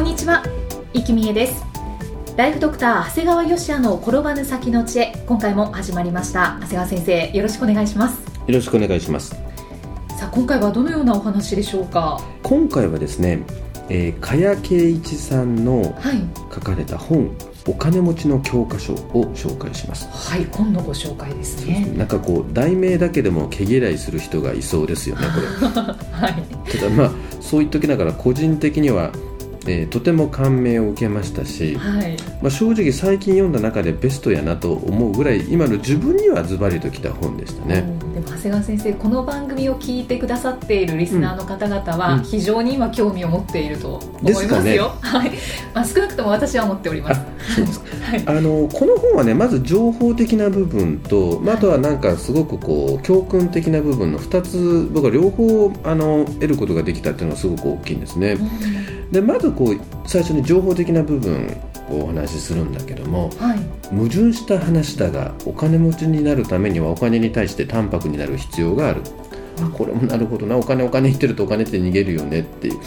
こんにちは、生きみえです。ライフドクター長谷川芳也の転ばぬ先の知恵。今回も始まりました。長谷川先生よろしくお願いします。よろしくお願いします。さあ今回はどのようなお話でしょうか？今回はですね、えー、加谷圭一さんのはい。書かれた本、お金持ちの教科書を紹介します。はい今度ご紹介ですね。なんかこう題名だけでも毛嫌いする人がいそうですよねこれ。はい。ただまあそう言っときながら個人的には、えーとても感銘を受けましたし、はい。まあ、正直最近読んだ中でベストやなと思うぐらい今の自分にはズバリときた本でしたね、うん。でも長谷川先生この番組を聞いてくださっているリスナーの方々はうん。非常に今興味を持っていると思いですかね。ますよ、はい、まあ、少なくとも私は思っております。そうですか。はい。あのこの本はねまず情報的な部分と、まあ、あとはなんかすごくこう教訓的な部分の2つ僕は両方あの得ることができたっていうのがすごく大きいんですねでまずこう最初に情報的な部分をお話しするんだけどもはい。矛盾した話だがお金持ちになるためにはお金に対して淡白になる必要がある。あこれもなるほどな。お金お金言ってるとお金って逃げるよねって。いう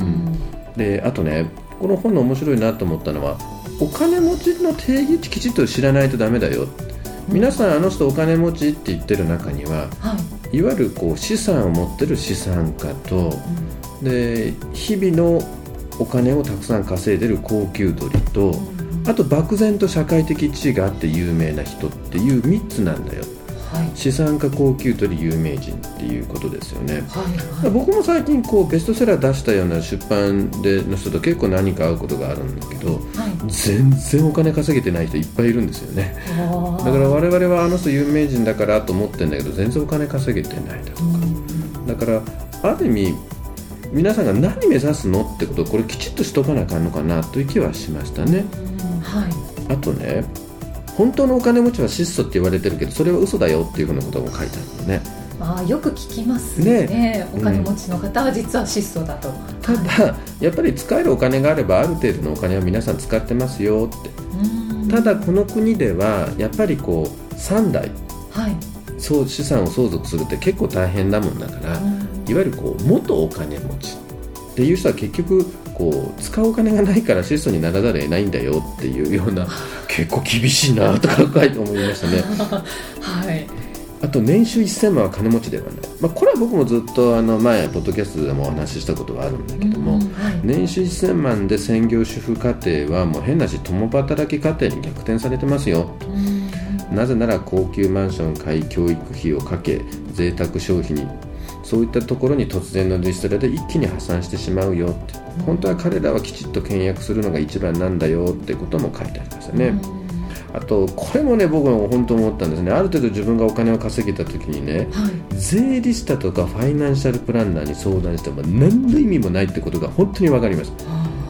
うん。であとねこの本の面白いなと思ったのはお金持ちの定義きちっと知らないとダメだよ。皆さんあの人お金持ちって言ってる中にははい。いわゆるこう資産を持ってる資産家とで日々のお金をたくさん稼いでる高級鳥とうん。あと漠然と社会的地位があって有名な人っていう3つなんだよ。はい。資産家高級鳥有名人っていうことですよね。はいはい。僕も最近こうベストセラー出したような出版での人と結構何か会うことがあるんだけどはい。全然お金稼げてない人いっぱいいるんですよね。だから我々はあの人有名人だからと思ってるんだけど全然お金稼げてないだとうんかだからある意味皆さんが何目指すのってことをこれきちっとしとかなあかんのかなという気はしましたね。うんはい。あとね本当のお金持ちは質素って言われてるけどそれは嘘だよっていうふうなことも書いてあるのね。あーよく聞きますね。ね。お金持ちの方は実は質素だと、ただやっぱり使えるお金があればある程度のお金は皆さん使ってますよって。うん。ただこの国ではやっぱりこう3代。はい。そう資産を相続するって結構大変なもんだからうんいわゆるこう元お金持ちっていう人は結局こう使うお金がないから質素にならざるを得ないんだよっていうような 結構厳しいなとか書いて思いましたね。はい。あと年収1000万は金持ちではない、まあ、これは僕もずっとあの前ポッドキャストでもお話ししたことがあるんだけども、年収1000万で専業主婦家庭はもう変なし共働き家庭に逆転されてますよ。うん。なぜなら高級マンション買い教育費をかけ贅沢消費にそういったところに突然のリストラで一気に破産してしまうよって。本当は彼らはきちっと倹約するのが一番なんだよってことも書いてありましたね、あとこれもね僕も本当思ったんですね。ある程度自分がお金を稼げた時にねはい。税理士だとかファイナンシャルプランナーに相談しても何の意味もないってことが本当に分かります。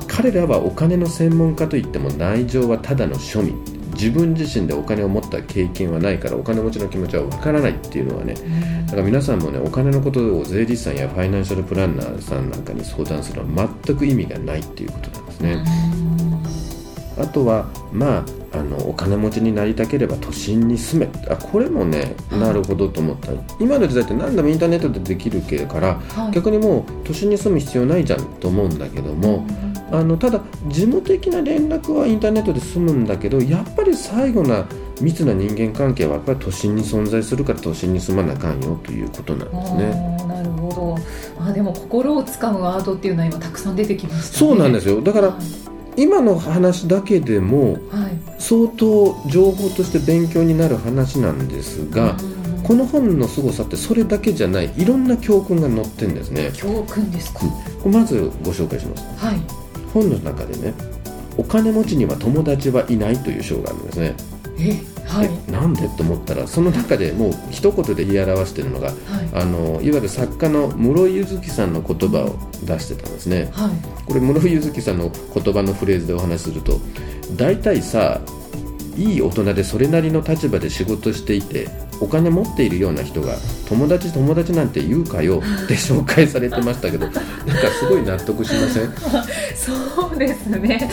彼らはお金の専門家といっても内情はただの庶民自分自身でお金を持った経験はないからお金持ちの気持ちは分からないっていうのはねだから皆さんもねお金のことを税理士さんやファイナンシャルプランナーさんなんかに相談するのは全く意味がないっていうことなんですね。あとはまああのお金持ちになりたければ都心に住め。あこれもねなるほどと思った。今の時代って何でもインターネットでできるけからはい。逆にもう都心に住む必要ないじゃんと思うんだけどもあのただ事務的な連絡はインターネットで済むんだけどやっぱり最後な密な人間関係はやっぱり都心に存在するから都心に住まなあかんよということなんですね。なるほど。あでも心をつかむワードっていうのは今たくさん出てきましたね。そうなんですよ。だからは今の話だけでもい、はい。相当情報として勉強になる話なんですが、うんこの本の凄さってそれだけじゃない。いろんな教訓が載ってるんですね。教訓ですか、これまずご紹介します。はい本の中でねお金持ちには友達はいないという章があるんですね。えはい。えなんでと思ったらその中でもう一言で言い表しているのが、はい。あのいわゆる作家の室井柚月さんの言葉を出してたんですね。はい。これ室井柚月さんの言葉のフレーズでお話しすると大体さいい大人でそれなりの立場で仕事していてお金持っているような人が友達友達なんて言うかよ って紹介されてましたけどなんかすごい納得しません？そうですね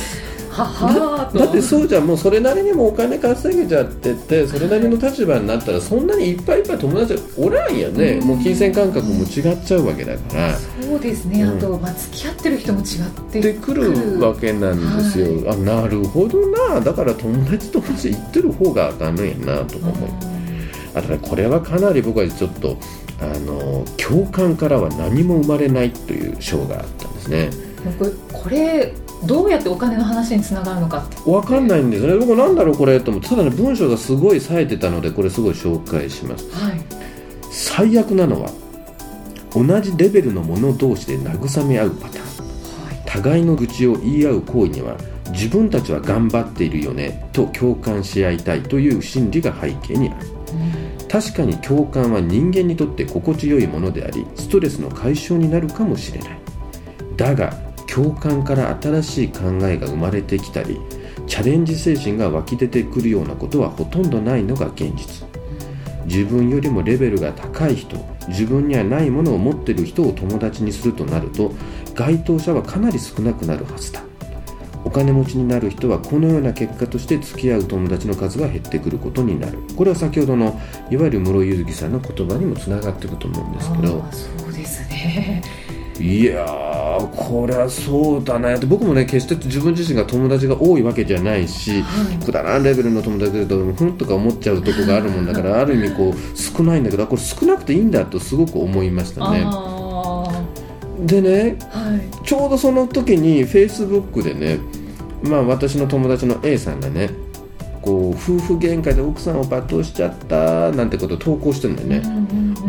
だってそうじゃんもうそれなりにもお金稼げちゃっててそれなりの立場になったらそんなにいっぱいいっぱい友達おらんやね、うん。もう金銭感覚も違っちゃうわけだから。そうですね、うんあと、まあ、付き合ってる人も違ってでくるわけなんですよ、あなるほどな。だから友達友達言ってる方がダメやなとか思いあとねこれはかなり僕はちょっとあの共感からは何も生まれないという章があったんですね。僕これどうやってお金の話につながるのかって。わかんないんですね。僕なんだろうこれと思ってただね文章がすごい冴えてたのでこれすごい紹介します。はい。最悪なのは同じレベルの者同士で慰め合うパターン。はい。互いの愚痴を言い合う行為には自分たちは頑張っているよねと共感し合いたいという心理が背景にある。確かに共感は人間にとって心地よいものでありストレスの解消になるかもしれない。だが共感から新しい考えが生まれてきたりチャレンジ精神が湧き出てくるようなことはほとんどないのが現実。自分よりもレベルが高い人自分にはないものを持ってる人を友達にするとなると該当者はかなり少なくなるはずだ。お金持ちになる人はこのような結果として付き合う友達の数が減ってくることになる。これは先ほどのいわゆる室井ゆずきさんの言葉にもつながっていくと思うんですけど。そうですね。いやーこれはそうだなって。僕もね決して自分自身が友達が多いわけじゃないしはい。くだらんレベルの友達だとふんとか思っちゃうとこがあるもんだからある意味こう少ないんだけどこれ少なくていいんだとすごく思いましたね。あでねーはい。ちょうどその時にフェイスブックでねまあ私の友達の A さんがねこう夫婦喧嘩で奥さんを罵倒しちゃったなんてことを投稿してるんだよね、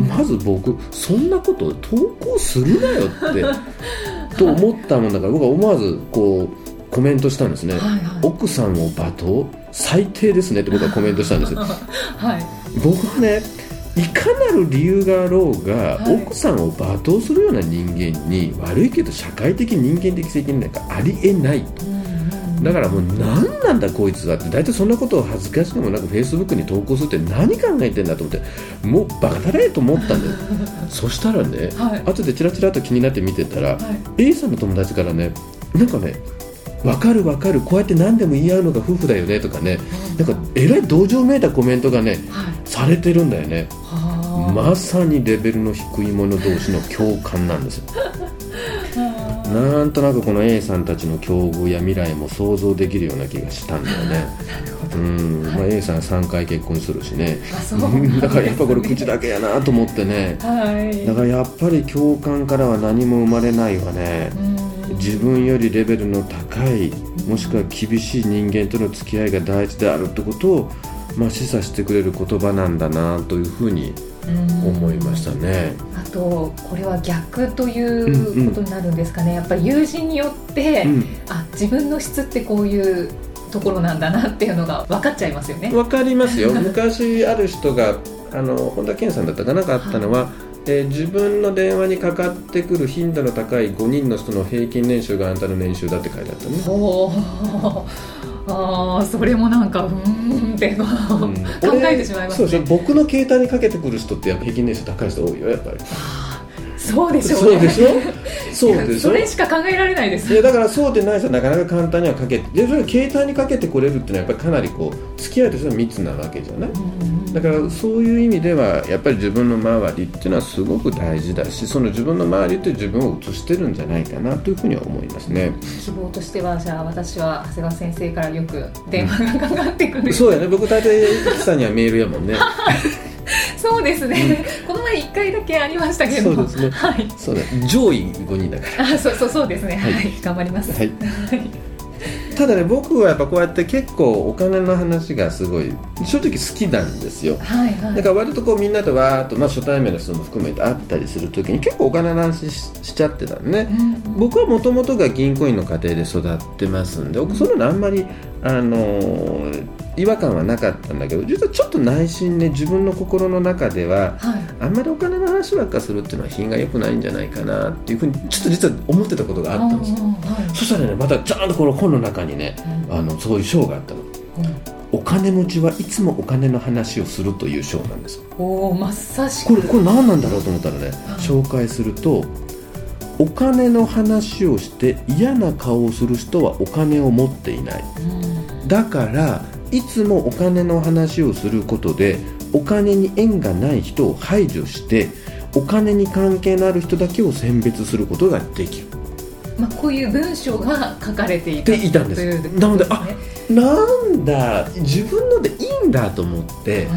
まず僕そんなことを投稿するなよって と思ったもんだから僕は思わずこうコメントしたんですね、はいはい。奥さんを罵倒最低ですねって僕はコメントしたんですよ。はい。僕はねいかなる理由があろうが、はい。奥さんを罵倒するような人間に悪いけど社会的人間的責任なんかありえないとだからもう何なんだこいつはって大体そんなことを恥ずかしくもなくフェイスブックに投稿するって何考えてんだと思ってもうバカだれと思ったんだよ。そしたらね、はい。後でチラチラと気になって見てたら、はい。A さんの友達からねなんかね分かる分かるこうやって何でも言い合うのが夫婦だよねとかねなんかえらい同情めいたコメントがねはい。されてるんだよね。はあ。まさにレベルの低い者同士の共感なんですよ。あなんとなくこの A さんたちの境遇や未来も想像できるような気がしたんだよね。うん、まあ、A さん3回結婚するしね。だからやっぱこれ口だけやなと思ってね。はい。だからやっぱり共感からは何も生まれないわね。うん。自分よりレベルの高いもしくは厳しい人間との付き合いが大事であるってことを、まあ、示唆してくれる言葉なんだなというふうにうん。思いましたね。あとこれは逆ということになるんですかね、やっぱり友人によって、うん。あ自分の質ってこういうところなんだなっていうのが分かっちゃいますよね。わかりますよ。昔ある人があの本田健さんだったかな。かあったのは、えー自分の電話にかかってくる頻度の高い5人の人の平均年収があんたの年収だって書いてあったね。あーそれもなんかうーんってこう、うん。考えてしまいますね。僕の携帯にかけてくる人ってやっぱ平均年収高い人多いよやっぱりそうでしょうね。そうでしょ？そうでしょ？それしか考えられないです。いやだからそうでない人はなかなか簡単にはかけてでそれ携帯にかけてこれるっていうのはやっぱりかなりこう付き合いとしては密なわけじゃない？だからそういう意味ではやっぱり自分の周りっていうのはすごく大事だしその自分の周りって自分を映してるんじゃないかなというふうには思いますね。希望としてはじゃあ私は長谷川先生からよく電話がかかってくる、そうやね。僕大体さんにはメールやもんね そうですね、この前1回だけありましたけど。そうですね。はい。そうだ。上位5人だかあそうそうそうですね。はい、はい。頑張ります。らはい。ただね僕はやっぱこうやって結構お金の話がすごい正直好きなんですよ。はいはい。だから割とこうみんなとわーっと、まあ、初対面の人も含めて会ったりするときに結構お金の話ししちゃってたのね、うん僕はもともとが銀行員の家庭で育ってますんで僕そういうのあんまり、あのー違和感はなかったんだけど実はちょっと内心ね自分の心の中では、はい。あんまりお金の話ばっかするっていうのは品が良くないんじゃないかなっていうふうにちょっと実は思ってたことがあったんですよ。はい。そしたらねまたちゃんとこの本の中にねあのそういう章があったの。お金持ちはいつもお金の話をするという章なんですおおまさしく。これこれ何なんだろうと思ったらね紹介するとお金の話をして嫌な顔をする人はお金を持っていない。うん。だからいつもお金の話をすることでお金に縁がない人を排除してお金に関係のある人だけを選別することができる。まあこういう文章が書かれていたでいたんですというなのでことすねなんだ自分のでいいんだと思って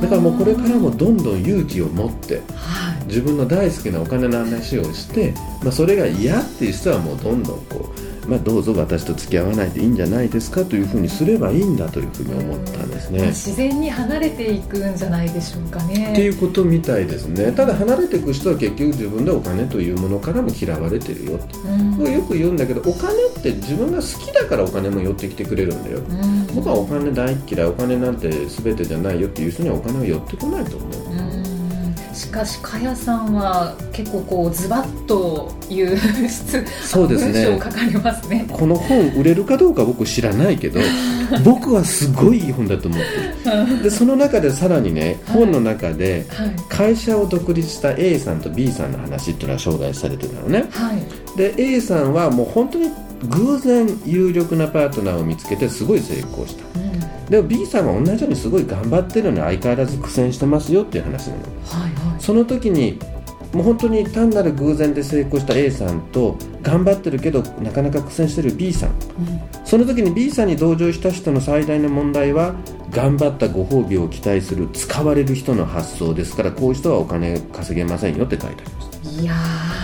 だからもうこれからもどんどん勇気を持ってはい。自分の大好きなお金の話をして、まあ、それが嫌っていう人はもうどんどんこう、まあ、どうぞ私と付き合わないでいいんじゃないですかというふうにすればいいんだというふうに思ったんですね。自然に離れていくんじゃないでしょうかね。っていうことみたいですね。ただ離れていく人は結局自分でお金というものからも嫌われてるよってうん。よく言うんだけどお金って自分が好きだからお金も寄ってきてくれるんだよ。うん。僕はお金大っ嫌いお金なんて全てじゃないよっていう人にはお金は寄ってこないと思う。うんしかしかやさんは結構こうズバッという 質そうですね。文章書かれますね。この本売れるかどうか僕知らないけど 僕はすごいいい本だと思ってる。でその中でさらにねはい。本の中ではい。会社を独立した A さんと B さんの話っていうのが紹介されてたのね。はい。で A さんはもう本当に偶然有力なパートナーを見つけてすごい成功した。うん。でも B さんは同じようにすごい頑張ってるのに相変わらず苦戦してますよっていう話なの。はいはいその時にもう本当に単なる偶然で成功した A さんと頑張ってるけどなかなか苦戦してる B さん。その時に B さんに同情した人の最大の問題は頑張ったご褒美を期待する使われる人の発想ですからこういう人はお金稼げませんよって書いてありますいやー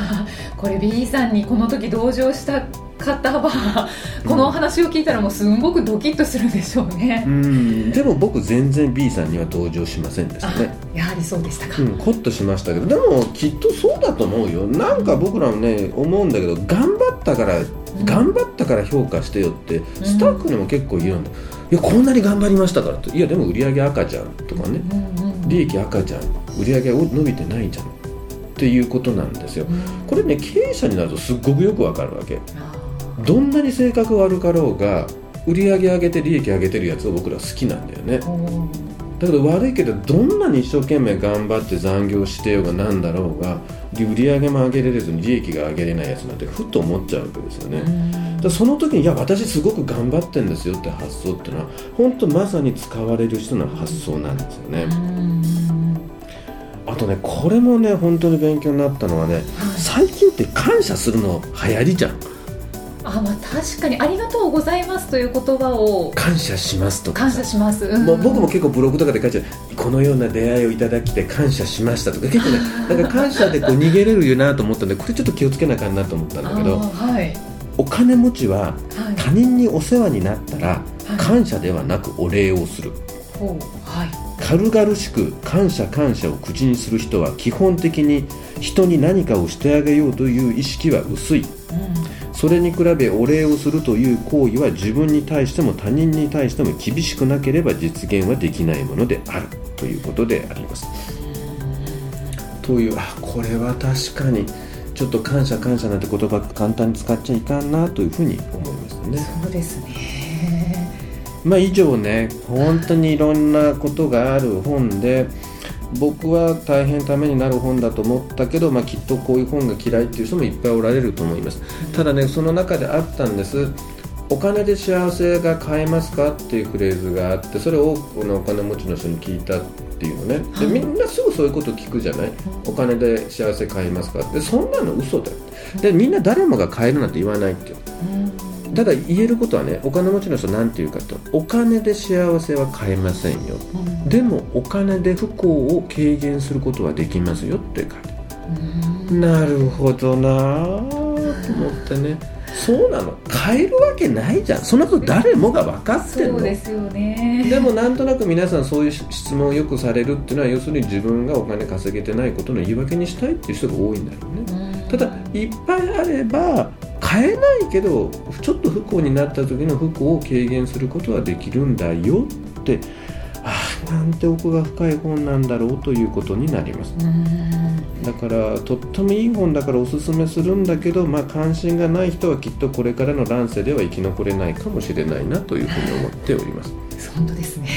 これ B さんにこの時同情した方はこのお話を聞いたらもうすんごくドキッとするでしょうね。うん。でも僕全然 B さんには同情しませんでしたあねやはりそうでしたか。うん、ホッとしましたけどでもきっとそうだと思うよ。なんか僕らもね思うんだけど頑張ったから、頑張ったから評価してよってスタッフにも結構言うんだ、いやこんなに頑張りましたからっていやでも売り上げ赤じゃんとかね。うんうんうん。利益赤じゃん。売り上げ伸びてないじゃんっていうことなんですよ。これね経営者になるとすっごくよくわかるわけ。あどんなに性格悪かろうが売り上げ上げて利益上げてるやつを僕ら好きなんだよね。だけど悪いけどどんなに一生懸命頑張って残業してようがなんだろうが売り上げも上げれれずに利益が上げれないやつなんてふっと思っちゃうわけですよね、だからその時にいや私すごく頑張ってんですよって発想っていうのは本当まさに使われる人の発想なんですよね、うんあとねこれもね本当に勉強になったのはね最近って感謝するの流行りじゃん。あまあ確かにありがとうございますという言葉を。感謝しますとか感さ謝します。うん。もう僕も結構ブログとかで書いてある。このような出会いをいただきて感謝しましたとか。結構ね なんか感謝でこう逃げれるよなと思ったんでこれちょっと気をつけなあかんなと思ったんだけどはい。お金持ちははい。他人にお世話になったらはい。感謝ではなくお礼をする。ほうはい軽々しく感謝感謝を口にする人は基本的に人に何かをしてあげようという意識は薄いそれに比べお礼をするという行為は自分に対しても他人に対しても厳しくなければ実現はできないものであるということであります。というあこれは確かにちょっと感謝感謝なんて言葉簡単に使っちゃいかんなというふうに思いますね。そうですね。まあ以上ね本当にいろんなことがある本で僕は大変ためになる本だと思ったけど、まあ、きっとこういう本が嫌いっていう人もいっぱいおられると思います。ただねその中であったんです。お金で幸せが買えますかっていうフレーズがあってそれを多くのお金持ちの人に聞いたっていうのね。でみんなすぐそういうこと聞くじゃない？お金で幸せ買えますかって。そんなの嘘だよ。でみんな誰もが買えるなんて言わないっていうただ言えることはねお金持ちの人なんて言うかとお金で幸せは買えませんよ。でもお金で不幸を軽減することはできますよって書いてある。なるほどなぁと思ってね。そうなの。買えるわけないじゃん。そんなこと誰もが分かってそんの。うですよね。でもなんとなく皆さんそういう質問をよくされるっていうのは要するに自分がお金稼げてないことの言い訳にしたいっていう人が多いんだろうね。ただいっぱいあれば買えないけどちょっと不幸になった時の不幸を軽減することはできるんだよってああなんて奥が深い本なんだろうということになります。だからとってもいい本だからおすすめするんだけど、まあ、関心がない人はきっとこれからの乱世では生き残れないかもしれないなというふうに思っております。本当ですね、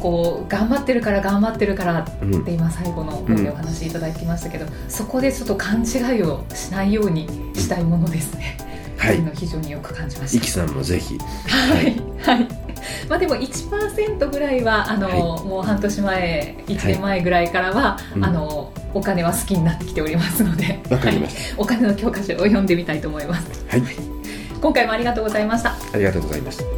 こう頑張ってるから頑張ってるからって今最後の方でお話いただきましたけど、うん、そこでちょっと勘違いをしないようにしたいものですね。はい、非常によく感じました。イキさんもぜひ。はい、はいまあでも1%ぐらいはあの、はい、もう半年前1年前ぐらいからは、はい、あのお金は好きになってきておりますので、わかりまお金の教科書を読んでみたいと思います。はい。今回もありがとうございました。ありがとうございました。